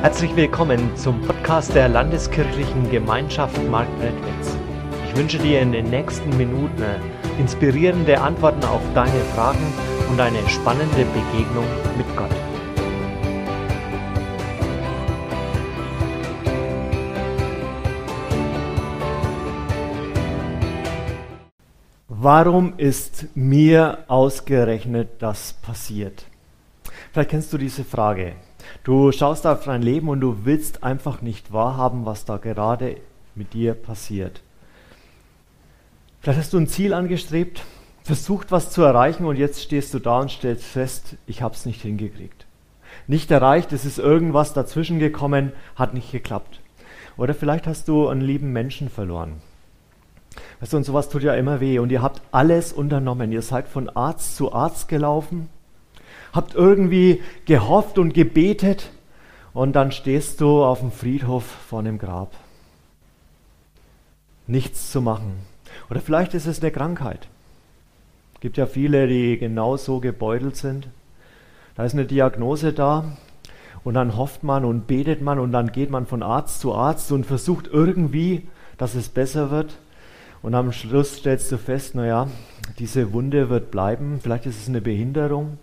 Herzlich willkommen zum Podcast der Landeskirchlichen Gemeinschaft Marktredwitz. Ich wünsche dir in den nächsten Minuten inspirierende Antworten auf deine Fragen und eine spannende Begegnung mit Gott. Warum ist mir ausgerechnet das passiert? Vielleicht kennst du diese Frage. Du schaust auf dein Leben und du willst einfach nicht wahrhaben, was da gerade mit dir passiert. Vielleicht hast du ein Ziel angestrebt, versucht was zu erreichen und jetzt stehst du da und stellst fest, ich habe es nicht hingekriegt. Nicht erreicht, es ist irgendwas dazwischen gekommen, hat nicht geklappt. Oder vielleicht hast du einen lieben Menschen verloren. Weißt du, und sowas tut ja immer weh. Und ihr habt alles unternommen. Ihr seid von Arzt zu Arzt gelaufen habt irgendwie gehofft und gebetet und dann stehst du auf dem Friedhof vor einem Grab. Nichts zu machen. Oder vielleicht ist es eine Krankheit. Es gibt ja viele, die genauso gebeutelt sind. Da ist eine Diagnose da und dann hofft man und betet man und dann geht man von Arzt zu Arzt und versucht irgendwie, dass es besser wird. Und am Schluss stellst du fest, naja, diese Wunde wird bleiben. Vielleicht ist es eine Behinderung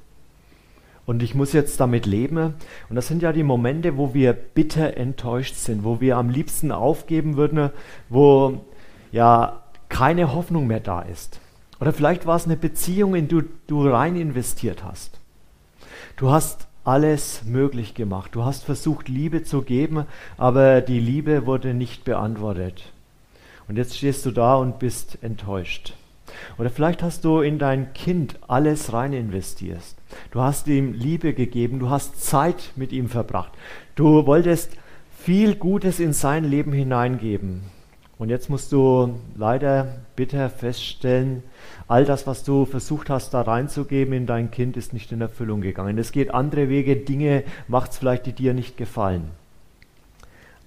und ich muss jetzt damit leben. Und das sind ja die Momente, wo wir bitter enttäuscht sind, wo wir am liebsten aufgeben würden, wo ja keine Hoffnung mehr da ist. Oder vielleicht war es eine Beziehung, in die du, rein investiert hast. Du hast alles möglich gemacht. Du hast versucht, Liebe zu geben, aber die Liebe wurde nicht beantwortet. Und jetzt stehst du da und bist enttäuscht. Oder vielleicht hast du in dein Kind alles rein investiert. Du hast ihm Liebe gegeben, du hast Zeit mit ihm verbracht. Du wolltest viel Gutes in sein Leben hineingeben. Und jetzt musst du leider bitter feststellen, all das, was du versucht hast, da reinzugeben in dein Kind, ist nicht in Erfüllung gegangen. Es geht andere Wege, Dinge macht es vielleicht, die dir nicht gefallen.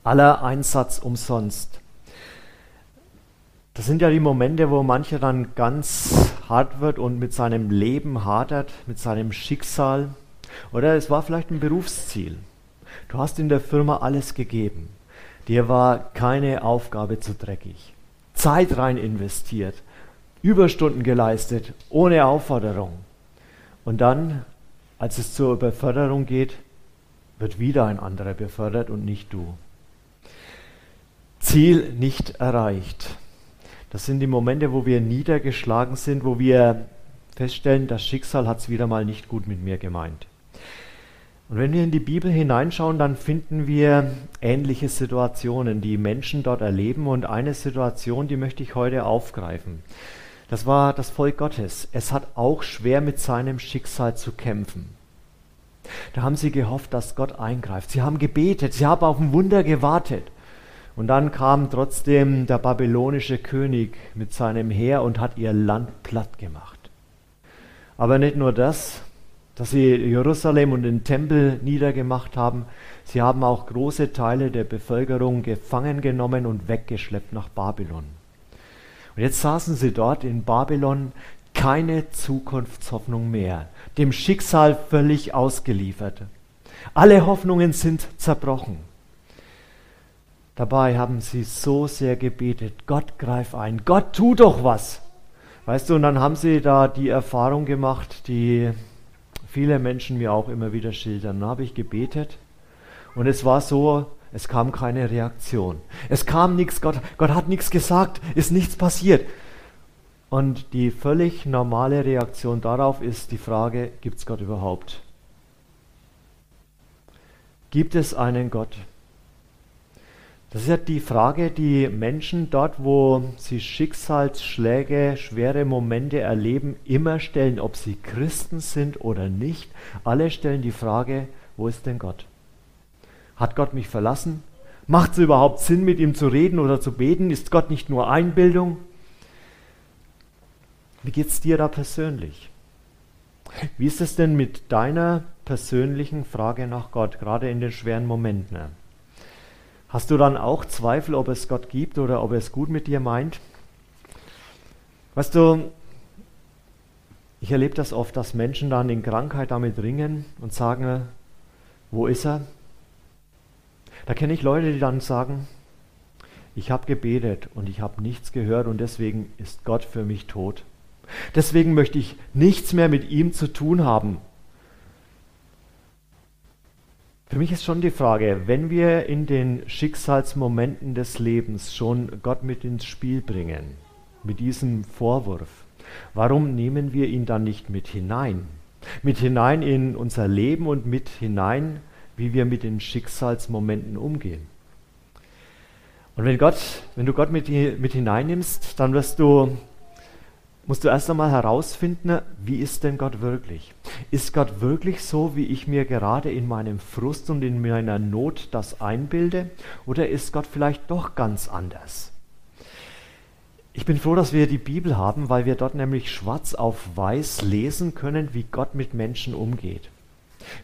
Aller Einsatz umsonst. Das sind ja die Momente, wo mancher dann ganz hart wird und mit seinem Leben hadert, mit seinem Schicksal. Oder es war vielleicht ein Berufsziel. Du hast in der Firma alles gegeben. Dir war keine Aufgabe zu dreckig. Zeit rein investiert, Überstunden geleistet, ohne Aufforderung. Und dann, als es zur Beförderung geht, wird wieder ein anderer befördert und nicht du. Ziel nicht erreicht. Das sind die Momente, wo wir niedergeschlagen sind, wo wir feststellen, das Schicksal hat es wieder mal nicht gut mit mir gemeint. Und wenn wir in die Bibel hineinschauen, dann finden wir ähnliche Situationen, die Menschen dort erleben. Und eine Situation, die möchte ich heute aufgreifen. Das war das Volk Gottes. Es hat auch schwer mit seinem Schicksal zu kämpfen. Da haben sie gehofft, dass Gott eingreift. Sie haben gebetet, sie haben auf ein Wunder gewartet. Und dann kam trotzdem der babylonische König mit seinem Heer und hat ihr Land platt gemacht. Aber nicht nur das, dass sie Jerusalem und den Tempel niedergemacht haben, sie haben auch große Teile der Bevölkerung gefangen genommen und weggeschleppt nach Babylon. Und jetzt saßen sie dort in Babylon, keine Zukunftshoffnung mehr, dem Schicksal völlig ausgeliefert. Alle Hoffnungen sind zerbrochen. Dabei haben sie so sehr gebetet, Gott greif ein, Gott tu doch was. Weißt du, und dann haben sie da die Erfahrung gemacht, die viele Menschen mir auch immer wieder schildern. Dann habe ich gebetet und es war so, es kam keine Reaktion. Es kam nichts, Gott, Gott hat nichts gesagt, ist nichts passiert. Und die völlig normale Reaktion darauf ist die Frage, gibt es Gott überhaupt? Gibt es einen Gott? Das ist ja die Frage, die Menschen dort, wo sie Schicksalsschläge, schwere Momente erleben, immer stellen, ob sie Christen sind oder nicht. Alle stellen die Frage, wo ist denn Gott? Hat Gott mich verlassen? Macht es überhaupt Sinn, mit ihm zu reden oder zu beten? Ist Gott nicht nur Einbildung? Wie geht es dir da persönlich? Wie ist es denn mit deiner persönlichen Frage nach Gott, gerade in den schweren Momenten? Hast du dann auch Zweifel, ob es Gott gibt oder ob er es gut mit dir meint? Weißt du, ich erlebe das oft, dass Menschen dann in Krankheit damit ringen und sagen, wo ist er? Da kenne ich Leute, die dann sagen, ich habe gebetet und ich habe nichts gehört und deswegen ist Gott für mich tot. Deswegen möchte ich nichts mehr mit ihm zu tun haben. Für mich ist schon die Frage, wenn wir in den Schicksalsmomenten des Lebens schon Gott mit ins Spiel bringen, mit diesem Vorwurf, warum nehmen wir ihn dann nicht mit hinein? Mit hinein in unser Leben und mit hinein, wie wir mit den Schicksalsmomenten umgehen. Und wenn Gott, wenn du Gott mit, mit hineinnimmst, dann wirst du musst du erst einmal herausfinden, wie ist denn Gott wirklich? Ist Gott wirklich so, wie ich mir gerade in meinem Frust und in meiner Not das einbilde? Oder ist Gott vielleicht doch ganz anders? Ich bin froh, dass wir die Bibel haben, weil wir dort nämlich schwarz auf weiß lesen können, wie Gott mit Menschen umgeht.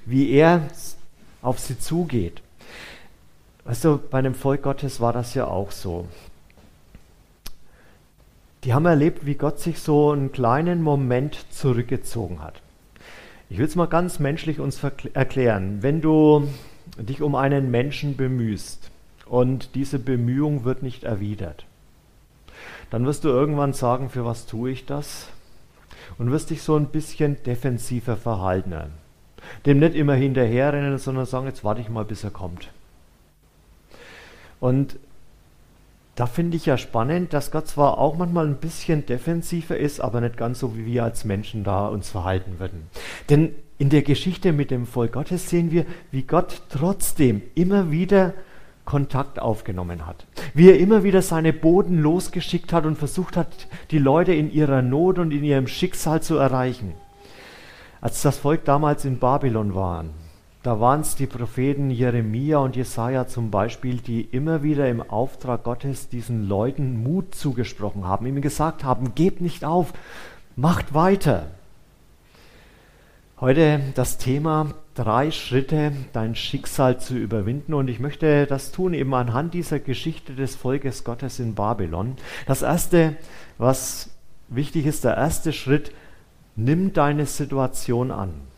Wie er auf sie zugeht. Du, bei einem Volk Gottes war das ja auch so die haben erlebt, wie Gott sich so einen kleinen Moment zurückgezogen hat. Ich will es mal ganz menschlich uns erklären. Wenn du dich um einen Menschen bemühst und diese Bemühung wird nicht erwidert, dann wirst du irgendwann sagen, für was tue ich das? Und wirst dich so ein bisschen defensiver verhalten. Dem nicht immer hinterherrennen, sondern sagen, jetzt warte ich mal, bis er kommt. Und da finde ich ja spannend, dass Gott zwar auch manchmal ein bisschen defensiver ist, aber nicht ganz so, wie wir als Menschen da uns verhalten würden. Denn in der Geschichte mit dem Volk Gottes sehen wir, wie Gott trotzdem immer wieder Kontakt aufgenommen hat. Wie er immer wieder seine Boden losgeschickt hat und versucht hat, die Leute in ihrer Not und in ihrem Schicksal zu erreichen. Als das Volk damals in Babylon war, da waren es die Propheten Jeremia und Jesaja zum Beispiel, die immer wieder im Auftrag Gottes diesen Leuten Mut zugesprochen haben, ihnen gesagt haben: Gebt nicht auf, macht weiter. Heute das Thema drei Schritte, dein Schicksal zu überwinden. Und ich möchte das tun eben anhand dieser Geschichte des Volkes Gottes in Babylon. Das erste, was wichtig ist, der erste Schritt, nimm deine Situation an.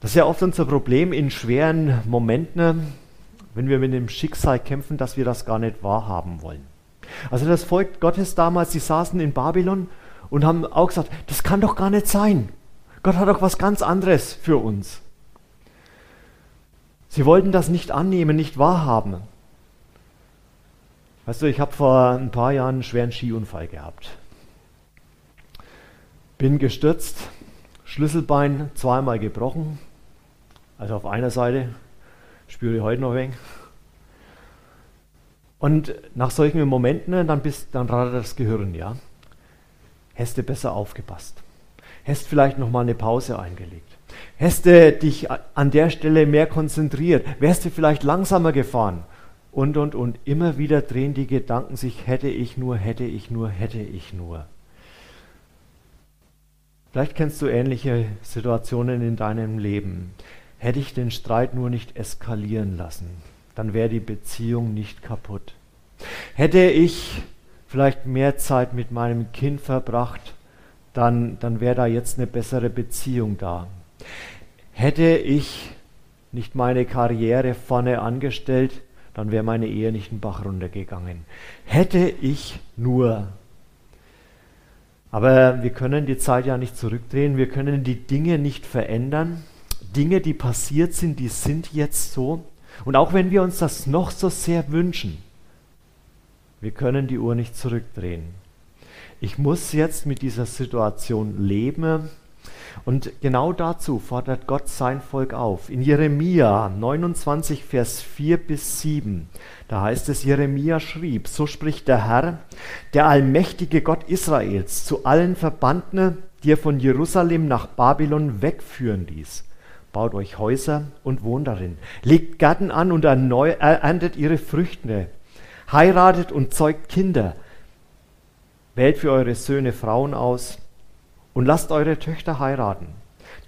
Das ist ja oft unser Problem in schweren Momenten, wenn wir mit dem Schicksal kämpfen, dass wir das gar nicht wahrhaben wollen. Also das Volk Gottes damals, die saßen in Babylon und haben auch gesagt, das kann doch gar nicht sein. Gott hat doch was ganz anderes für uns. Sie wollten das nicht annehmen, nicht wahrhaben. Weißt du, ich habe vor ein paar Jahren einen schweren Skiunfall gehabt. Bin gestürzt, Schlüsselbein zweimal gebrochen, also auf einer Seite spüre ich heute noch wenig. Und nach solchen Momenten, dann, bist, dann radert das Gehirn, ja. Hättest du besser aufgepasst. Hättest vielleicht noch mal eine Pause eingelegt. Hättest du dich an der Stelle mehr konzentriert. Wärst du vielleicht langsamer gefahren. Und, und, und. Immer wieder drehen die Gedanken sich, hätte ich nur, hätte ich nur, hätte ich nur. Vielleicht kennst du ähnliche Situationen in deinem Leben. Hätte ich den Streit nur nicht eskalieren lassen, dann wäre die Beziehung nicht kaputt. Hätte ich vielleicht mehr Zeit mit meinem Kind verbracht, dann, dann wäre da jetzt eine bessere Beziehung da. Hätte ich nicht meine Karriere vorne angestellt, dann wäre meine Ehe nicht den Bach runtergegangen. Hätte ich nur. Aber wir können die Zeit ja nicht zurückdrehen, wir können die Dinge nicht verändern. Dinge, die passiert sind, die sind jetzt so. Und auch wenn wir uns das noch so sehr wünschen, wir können die Uhr nicht zurückdrehen. Ich muss jetzt mit dieser Situation leben. Und genau dazu fordert Gott sein Volk auf. In Jeremia 29, Vers 4 bis 7, da heißt es, Jeremia schrieb, so spricht der Herr, der allmächtige Gott Israels, zu allen Verbannten, die er von Jerusalem nach Babylon wegführen ließ baut euch Häuser und wohnt darin. Legt Gärten an und erntet ihre Früchte. Heiratet und zeugt Kinder. Wählt für eure Söhne Frauen aus und lasst eure Töchter heiraten,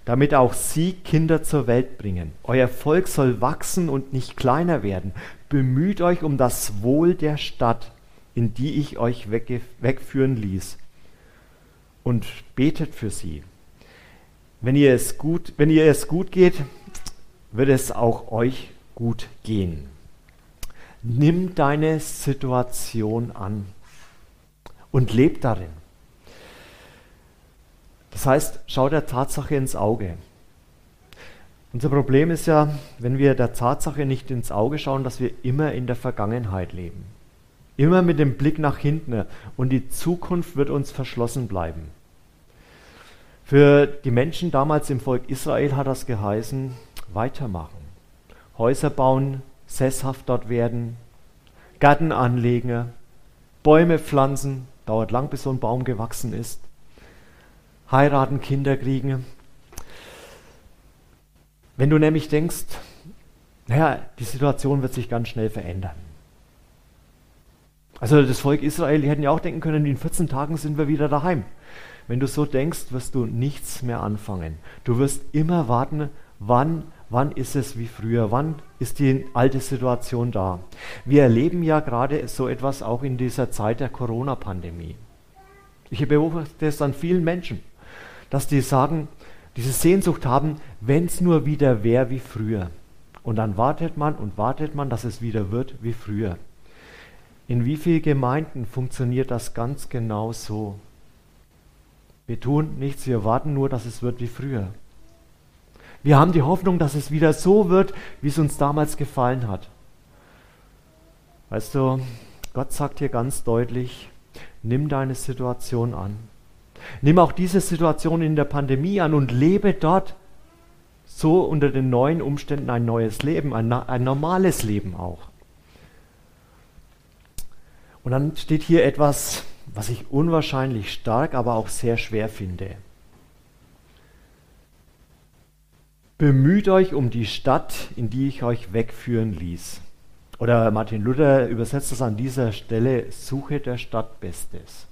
damit auch sie Kinder zur Welt bringen. Euer Volk soll wachsen und nicht kleiner werden. Bemüht euch um das Wohl der Stadt, in die ich euch wegführen ließ, und betet für sie wenn ihr es gut, wenn ihr es gut geht, wird es auch euch gut gehen. Nimm deine Situation an und leb darin. Das heißt, schau der Tatsache ins Auge. Unser Problem ist ja, wenn wir der Tatsache nicht ins Auge schauen, dass wir immer in der Vergangenheit leben. Immer mit dem Blick nach hinten und die Zukunft wird uns verschlossen bleiben. Für die Menschen damals im Volk Israel hat das geheißen, weitermachen. Häuser bauen, sesshaft dort werden, Gärten anlegen, Bäume pflanzen, dauert lang, bis so ein Baum gewachsen ist, heiraten, Kinder kriegen. Wenn du nämlich denkst, naja, die Situation wird sich ganz schnell verändern. Also das Volk Israel, die hätten ja auch denken können, in 14 Tagen sind wir wieder daheim. Wenn du so denkst, wirst du nichts mehr anfangen. Du wirst immer warten, wann, wann ist es wie früher, wann ist die alte Situation da. Wir erleben ja gerade so etwas auch in dieser Zeit der Corona-Pandemie. Ich beobachte es an vielen Menschen, dass die sagen, diese Sehnsucht haben, wenn es nur wieder wäre wie früher. Und dann wartet man und wartet man, dass es wieder wird wie früher. In wie vielen Gemeinden funktioniert das ganz genau so? Wir tun nichts, wir warten nur, dass es wird wie früher. Wir haben die Hoffnung, dass es wieder so wird, wie es uns damals gefallen hat. Weißt du, Gott sagt hier ganz deutlich, nimm deine Situation an. Nimm auch diese Situation in der Pandemie an und lebe dort so unter den neuen Umständen ein neues Leben, ein, ein normales Leben auch. Und dann steht hier etwas, was ich unwahrscheinlich stark, aber auch sehr schwer finde. Bemüht euch um die Stadt, in die ich euch wegführen ließ. Oder Martin Luther übersetzt das an dieser Stelle, suche der Stadt Bestes.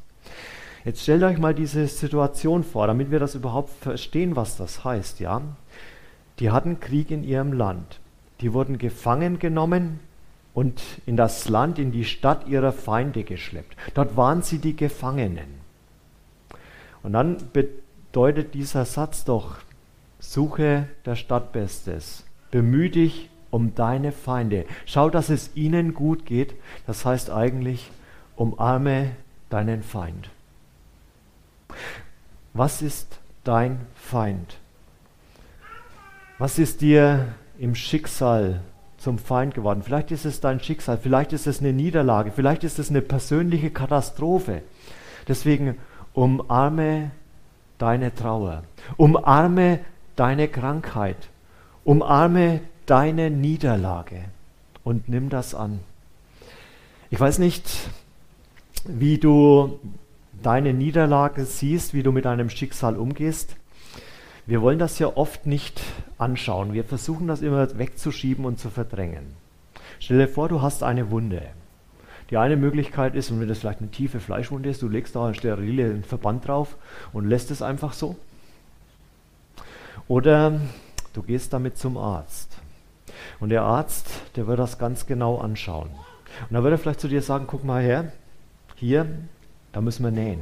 Jetzt stellt euch mal diese Situation vor, damit wir das überhaupt verstehen, was das heißt, ja. Die hatten Krieg in ihrem Land. Die wurden gefangen genommen und in das Land, in die Stadt ihrer Feinde geschleppt. Dort waren sie die Gefangenen. Und dann bedeutet dieser Satz doch, suche der Stadt Bestes, bemühe dich um deine Feinde. Schau, dass es ihnen gut geht. Das heißt eigentlich, umarme deinen Feind. Was ist dein Feind? Was ist dir im Schicksal zum Feind geworden? Vielleicht ist es dein Schicksal, vielleicht ist es eine Niederlage, vielleicht ist es eine persönliche Katastrophe. Deswegen umarme deine Trauer, umarme deine Krankheit, umarme deine Niederlage und nimm das an. Ich weiß nicht, wie du deine Niederlage siehst, wie du mit deinem Schicksal umgehst. Wir wollen das ja oft nicht anschauen. Wir versuchen das immer wegzuschieben und zu verdrängen. Stell dir vor, du hast eine Wunde. Die eine Möglichkeit ist, und wenn das vielleicht eine tiefe Fleischwunde ist, du legst da einen sterilen Verband drauf und lässt es einfach so. Oder du gehst damit zum Arzt. Und der Arzt, der wird das ganz genau anschauen. Und dann wird er vielleicht zu dir sagen, guck mal her, hier, da müssen wir nähen.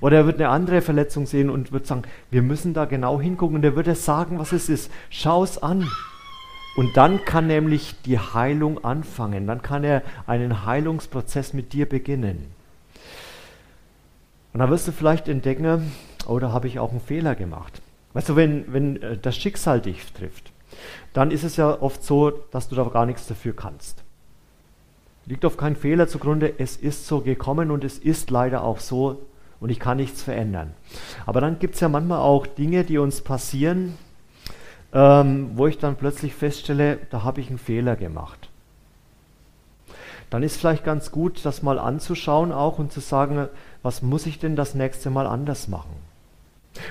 Oder er wird eine andere Verletzung sehen und wird sagen, wir müssen da genau hingucken. Und er wird es sagen, was es ist. Schau es an. Und dann kann nämlich die Heilung anfangen. Dann kann er einen Heilungsprozess mit dir beginnen. Und dann wirst du vielleicht entdecken, oh, da habe ich auch einen Fehler gemacht. Weißt du, wenn, wenn äh, das Schicksal dich trifft, dann ist es ja oft so, dass du da gar nichts dafür kannst. Liegt auf keinen Fehler zugrunde, es ist so gekommen und es ist leider auch so und ich kann nichts verändern. Aber dann gibt es ja manchmal auch Dinge, die uns passieren, ähm, wo ich dann plötzlich feststelle, da habe ich einen Fehler gemacht. Dann ist vielleicht ganz gut, das mal anzuschauen auch und zu sagen, was muss ich denn das nächste Mal anders machen?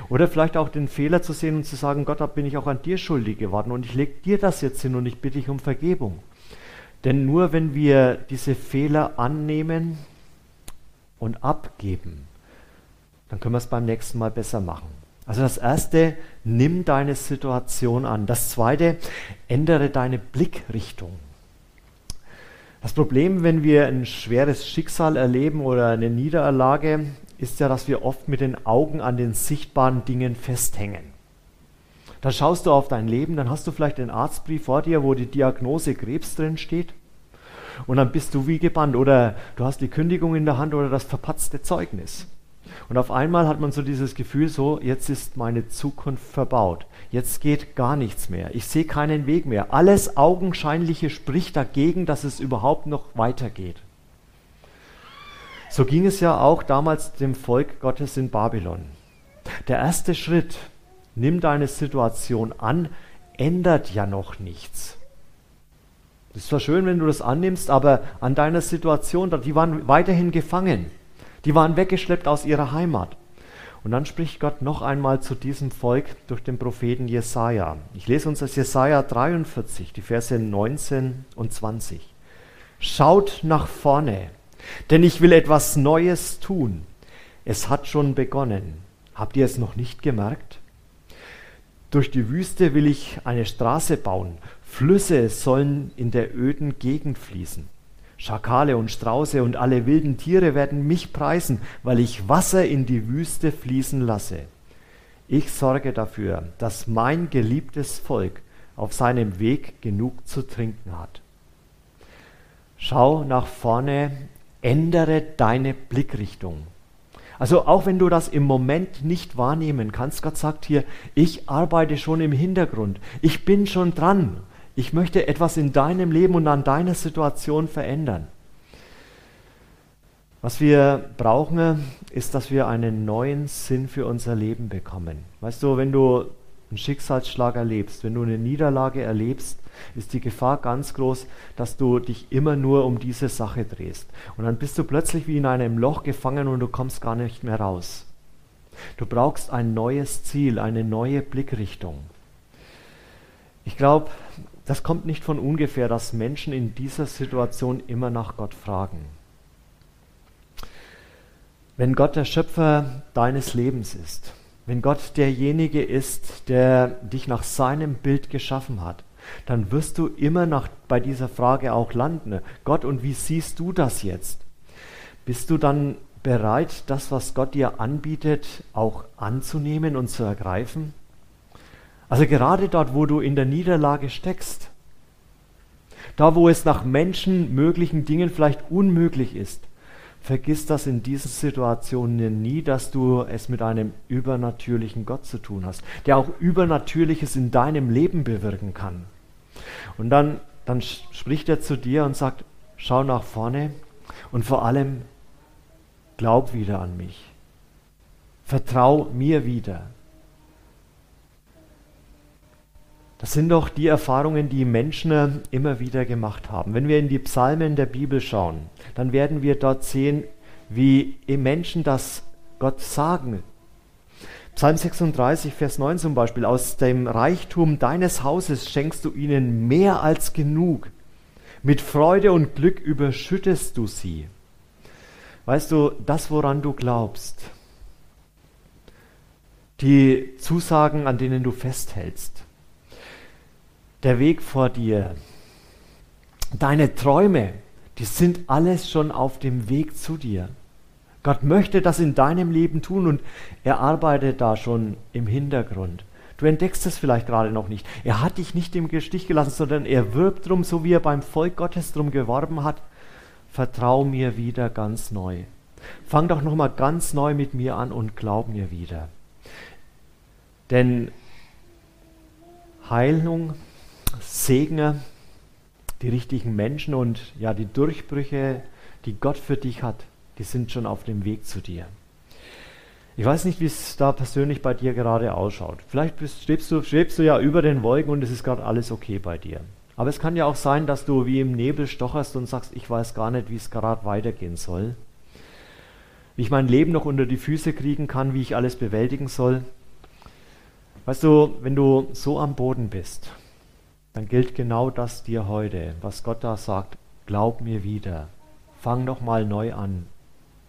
Oder vielleicht auch den Fehler zu sehen und zu sagen, Gott, da bin ich auch an dir schuldig geworden und ich lege dir das jetzt hin und ich bitte dich um Vergebung. Denn nur wenn wir diese Fehler annehmen und abgeben, dann können wir es beim nächsten Mal besser machen. Also das erste, nimm deine Situation an. Das zweite, ändere deine Blickrichtung. Das Problem, wenn wir ein schweres Schicksal erleben oder eine Niederlage, ist ja, dass wir oft mit den Augen an den sichtbaren Dingen festhängen. Dann schaust du auf dein Leben, dann hast du vielleicht den Arztbrief vor dir, wo die Diagnose Krebs drin steht. Und dann bist du wie gebannt. Oder du hast die Kündigung in der Hand oder das verpatzte Zeugnis. Und auf einmal hat man so dieses Gefühl, so, jetzt ist meine Zukunft verbaut. Jetzt geht gar nichts mehr. Ich sehe keinen Weg mehr. Alles Augenscheinliche spricht dagegen, dass es überhaupt noch weitergeht. So ging es ja auch damals dem Volk Gottes in Babylon. Der erste Schritt, nimm deine Situation an, ändert ja noch nichts. Es ist zwar schön, wenn du das annimmst, aber an deiner Situation, die waren weiterhin gefangen. Die waren weggeschleppt aus ihrer Heimat. Und dann spricht Gott noch einmal zu diesem Volk durch den Propheten Jesaja. Ich lese uns das Jesaja 43, die Verse 19 und 20. Schaut nach vorne, denn ich will etwas Neues tun. Es hat schon begonnen. Habt ihr es noch nicht gemerkt? Durch die Wüste will ich eine Straße bauen. Flüsse sollen in der öden Gegend fließen. Schakale und Strauße und alle wilden Tiere werden mich preisen, weil ich Wasser in die Wüste fließen lasse. Ich sorge dafür, dass mein geliebtes Volk auf seinem Weg genug zu trinken hat. Schau nach vorne, ändere deine Blickrichtung. Also auch wenn du das im Moment nicht wahrnehmen kannst, Gott sagt hier, ich arbeite schon im Hintergrund, ich bin schon dran ich möchte etwas in deinem Leben und an deiner Situation verändern. Was wir brauchen, ist, dass wir einen neuen Sinn für unser Leben bekommen. Weißt du, wenn du einen Schicksalsschlag erlebst, wenn du eine Niederlage erlebst, ist die Gefahr ganz groß, dass du dich immer nur um diese Sache drehst. Und dann bist du plötzlich wie in einem Loch gefangen und du kommst gar nicht mehr raus. Du brauchst ein neues Ziel, eine neue Blickrichtung. Ich glaube, das kommt nicht von ungefähr, dass Menschen in dieser Situation immer nach Gott fragen. Wenn Gott der Schöpfer deines Lebens ist, wenn Gott derjenige ist, der dich nach seinem Bild geschaffen hat, dann wirst du immer nach, bei dieser Frage auch landen. Gott, und wie siehst du das jetzt? Bist du dann bereit, das, was Gott dir anbietet, auch anzunehmen und zu ergreifen? Also gerade dort, wo du in der Niederlage steckst, da wo es nach menschenmöglichen Dingen vielleicht unmöglich ist, vergiss das in diesen Situationen nie, dass du es mit einem übernatürlichen Gott zu tun hast, der auch Übernatürliches in deinem Leben bewirken kann. Und dann, dann spricht er zu dir und sagt, schau nach vorne und vor allem glaub wieder an mich. Vertrau mir wieder. Das sind doch die Erfahrungen, die Menschen immer wieder gemacht haben. Wenn wir in die Psalmen der Bibel schauen, dann werden wir dort sehen, wie Menschen das Gott sagen. Psalm 36, Vers 9 zum Beispiel, aus dem Reichtum deines Hauses schenkst du ihnen mehr als genug. Mit Freude und Glück überschüttest du sie. Weißt du, das, woran du glaubst, die Zusagen, an denen du festhältst, der Weg vor dir, deine Träume, die sind alles schon auf dem Weg zu dir. Gott möchte das in deinem Leben tun und er arbeitet da schon im Hintergrund. Du entdeckst es vielleicht gerade noch nicht. Er hat dich nicht im Stich gelassen, sondern er wirbt drum, so wie er beim Volk Gottes drum geworben hat. Vertrau mir wieder ganz neu. Fang doch noch mal ganz neu mit mir an und glaub mir wieder. Denn Heilung segne die richtigen Menschen und ja, die Durchbrüche, die Gott für dich hat, die sind schon auf dem Weg zu dir. Ich weiß nicht, wie es da persönlich bei dir gerade ausschaut. Vielleicht bist, schwebst, du, schwebst du ja über den Wolken und es ist gerade alles okay bei dir. Aber es kann ja auch sein, dass du wie im Nebel stocherst und sagst, ich weiß gar nicht, wie es gerade weitergehen soll. Wie ich mein Leben noch unter die Füße kriegen kann, wie ich alles bewältigen soll. Weißt du, wenn du so am Boden bist dann gilt genau das dir heute, was Gott da sagt. Glaub mir wieder. Fang noch mal neu an.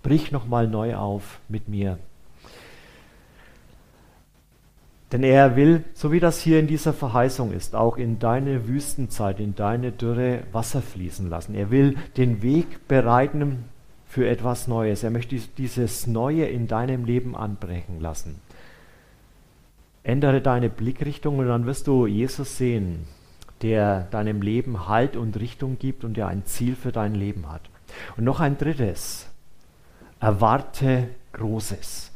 Brich noch mal neu auf mit mir. Denn er will, so wie das hier in dieser Verheißung ist, auch in deine Wüstenzeit, in deine Dürre Wasser fließen lassen. Er will den Weg bereiten für etwas Neues. Er möchte dieses Neue in deinem Leben anbrechen lassen. Ändere deine Blickrichtung und dann wirst du Jesus sehen, der deinem Leben Halt und Richtung gibt und der ein Ziel für dein Leben hat. Und noch ein drittes. Erwarte Großes.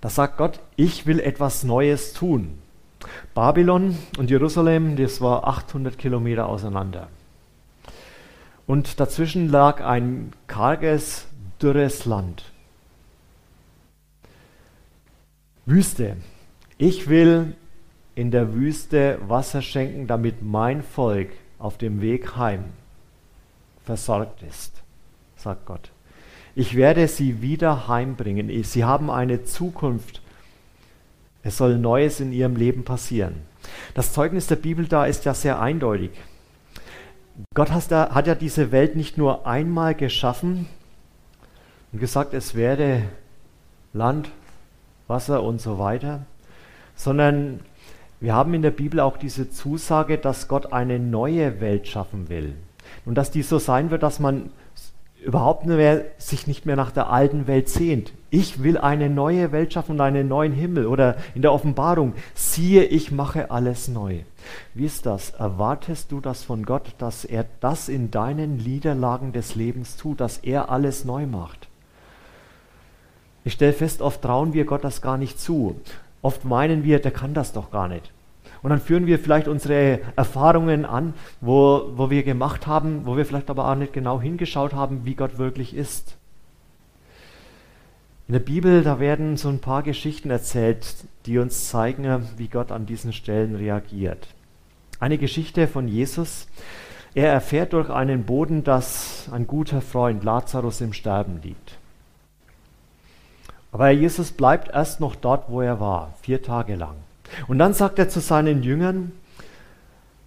Da sagt Gott, ich will etwas Neues tun. Babylon und Jerusalem, das war 800 Kilometer auseinander. Und dazwischen lag ein karges, dürres Land. Wüste. Ich will in der Wüste Wasser schenken, damit mein Volk auf dem Weg heim versorgt ist, sagt Gott. Ich werde sie wieder heimbringen. Sie haben eine Zukunft. Es soll Neues in ihrem Leben passieren. Das Zeugnis der Bibel da ist ja sehr eindeutig. Gott hat ja diese Welt nicht nur einmal geschaffen und gesagt, es werde Land, Wasser und so weiter, sondern wir haben in der Bibel auch diese Zusage, dass Gott eine neue Welt schaffen will. Und dass die so sein wird, dass man überhaupt mehr, sich nicht mehr nach der alten Welt sehnt. Ich will eine neue Welt schaffen und einen neuen Himmel. Oder in der Offenbarung, siehe, ich mache alles neu. Wie ist das? Erwartest du das von Gott, dass er das in deinen Niederlagen des Lebens tut, dass er alles neu macht? Ich stelle fest, oft trauen wir Gott das gar nicht zu. Oft meinen wir, der kann das doch gar nicht. Und dann führen wir vielleicht unsere Erfahrungen an, wo, wo wir gemacht haben, wo wir vielleicht aber auch nicht genau hingeschaut haben, wie Gott wirklich ist. In der Bibel, da werden so ein paar Geschichten erzählt, die uns zeigen, wie Gott an diesen Stellen reagiert. Eine Geschichte von Jesus. Er erfährt durch einen Boden, dass ein guter Freund Lazarus im Sterben liegt. Aber Jesus bleibt erst noch dort, wo er war, vier Tage lang. Und dann sagt er zu seinen Jüngern,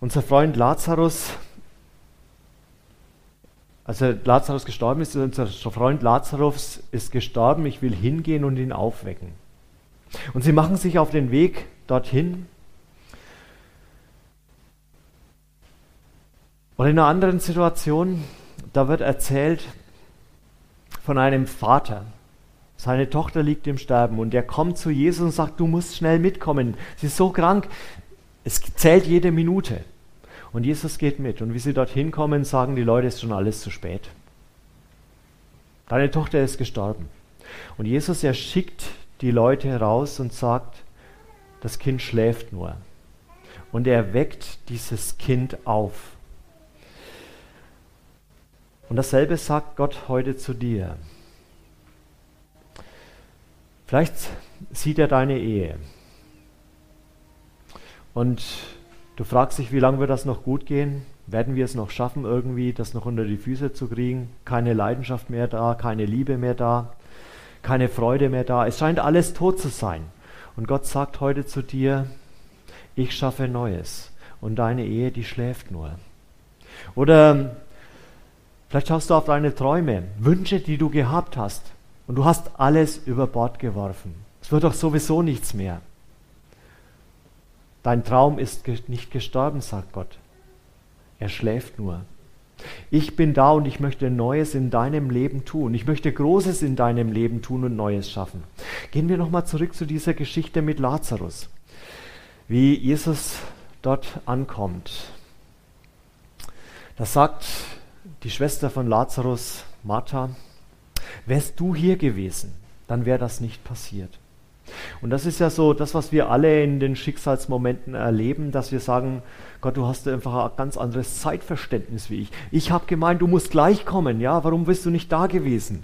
unser Freund Lazarus, als Lazarus gestorben ist, unser Freund Lazarus ist gestorben, ich will hingehen und ihn aufwecken. Und sie machen sich auf den Weg dorthin. Und in einer anderen Situation, da wird erzählt von einem Vater, seine Tochter liegt im Sterben und er kommt zu Jesus und sagt, du musst schnell mitkommen. Sie ist so krank, es zählt jede Minute. Und Jesus geht mit. Und wie sie dorthin kommen, sagen die Leute, es ist schon alles zu spät. Deine Tochter ist gestorben. Und Jesus, er schickt die Leute raus und sagt, das Kind schläft nur. Und er weckt dieses Kind auf. Und dasselbe sagt Gott heute zu dir. Vielleicht sieht er deine Ehe. Und du fragst dich, wie lange wird das noch gut gehen? Werden wir es noch schaffen, irgendwie das noch unter die Füße zu kriegen? Keine Leidenschaft mehr da, keine Liebe mehr da, keine Freude mehr da. Es scheint alles tot zu sein. Und Gott sagt heute zu dir, ich schaffe Neues. Und deine Ehe, die schläft nur. Oder vielleicht schaust du auf deine Träume, Wünsche, die du gehabt hast. Und du hast alles über Bord geworfen. Es wird doch sowieso nichts mehr. Dein Traum ist nicht gestorben, sagt Gott. Er schläft nur. Ich bin da und ich möchte Neues in deinem Leben tun. Ich möchte Großes in deinem Leben tun und Neues schaffen. Gehen wir nochmal zurück zu dieser Geschichte mit Lazarus. Wie Jesus dort ankommt. Da sagt die Schwester von Lazarus, Martha, Wärst du hier gewesen, dann wäre das nicht passiert. Und das ist ja so das, was wir alle in den Schicksalsmomenten erleben, dass wir sagen, Gott, du hast einfach ein ganz anderes Zeitverständnis wie ich. Ich habe gemeint, du musst gleich kommen, ja, warum bist du nicht da gewesen?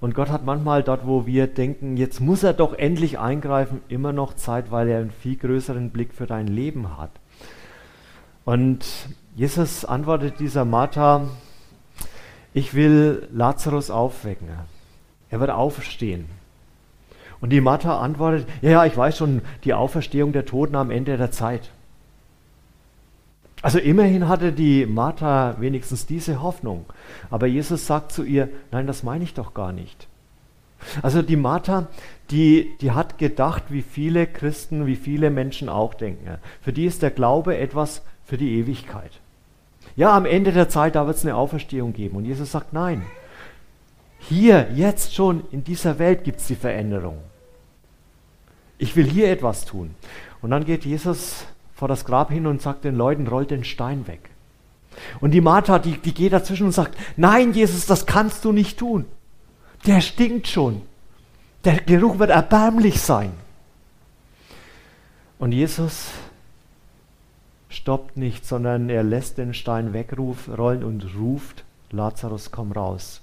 Und Gott hat manchmal dort, wo wir denken, jetzt muss er doch endlich eingreifen, immer noch Zeit, weil er einen viel größeren Blick für dein Leben hat. Und Jesus antwortet dieser Martha, ich will Lazarus aufwecken. Er wird aufstehen. Und die Martha antwortet, ja, ja, ich weiß schon, die Auferstehung der Toten am Ende der Zeit. Also immerhin hatte die Martha wenigstens diese Hoffnung. Aber Jesus sagt zu ihr, nein, das meine ich doch gar nicht. Also die Martha, die, die hat gedacht, wie viele Christen, wie viele Menschen auch denken. Für die ist der Glaube etwas für die Ewigkeit. Ja, am Ende der Zeit, da wird es eine Auferstehung geben. Und Jesus sagt, nein. Hier, jetzt schon, in dieser Welt gibt es die Veränderung. Ich will hier etwas tun. Und dann geht Jesus vor das Grab hin und sagt den Leuten, rollt den Stein weg. Und die Martha, die, die geht dazwischen und sagt, nein, Jesus, das kannst du nicht tun. Der stinkt schon. Der Geruch wird erbärmlich sein. Und Jesus stoppt nicht, sondern er lässt den Stein wegrollen und ruft, Lazarus, komm raus.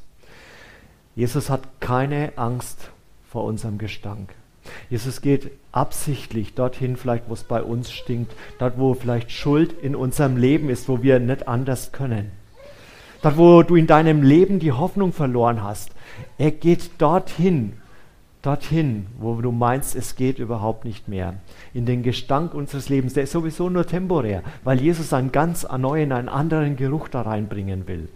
Jesus hat keine Angst vor unserem Gestank. Jesus geht absichtlich dorthin, vielleicht wo es bei uns stinkt, dort wo vielleicht Schuld in unserem Leben ist, wo wir nicht anders können. Dort wo du in deinem Leben die Hoffnung verloren hast. Er geht dorthin, dorthin, wo du meinst, es geht überhaupt nicht mehr. In den Gestank unseres Lebens, der ist sowieso nur temporär, weil Jesus einen ganz neuen, einen anderen Geruch da reinbringen will.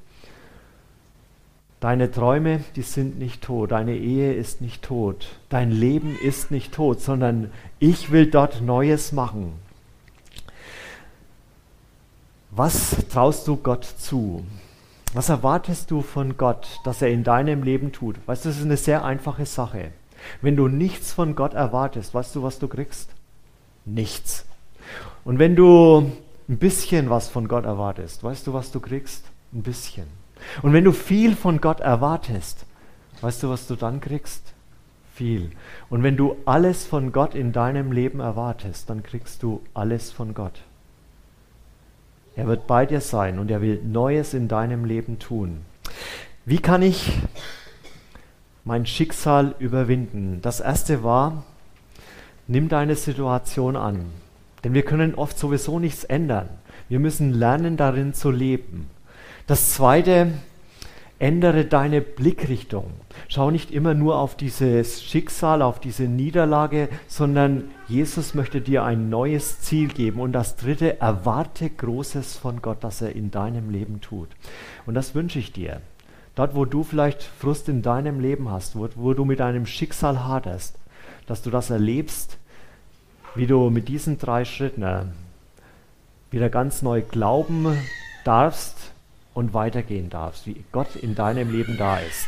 Deine Träume, die sind nicht tot, deine Ehe ist nicht tot, dein Leben ist nicht tot, sondern ich will dort Neues machen. Was traust du Gott zu? Was erwartest du von Gott, dass er in deinem Leben tut? Weißt du, das ist eine sehr einfache Sache. Wenn du nichts von Gott erwartest, weißt du, was du kriegst? Nichts. Und wenn du ein bisschen was von Gott erwartest, weißt du, was du kriegst? Ein bisschen. Und wenn du viel von Gott erwartest, weißt du, was du dann kriegst? Viel. Und wenn du alles von Gott in deinem Leben erwartest, dann kriegst du alles von Gott. Er wird bei dir sein und er will Neues in deinem Leben tun. Wie kann ich mein Schicksal überwinden? Das erste war, nimm deine Situation an. Denn wir können oft sowieso nichts ändern. Wir müssen lernen, darin zu leben. Das zweite, ändere deine Blickrichtung. Schau nicht immer nur auf dieses Schicksal, auf diese Niederlage, sondern Jesus möchte dir ein neues Ziel geben. Und das dritte, erwarte Großes von Gott, das er in deinem Leben tut. Und das wünsche ich dir. Dort, wo du vielleicht Frust in deinem Leben hast, wo, wo du mit deinem Schicksal haderst, dass du das erlebst, wie du mit diesen drei Schritten äh, wieder ganz neu glauben darfst, und weitergehen darfst, wie Gott in deinem Leben da ist.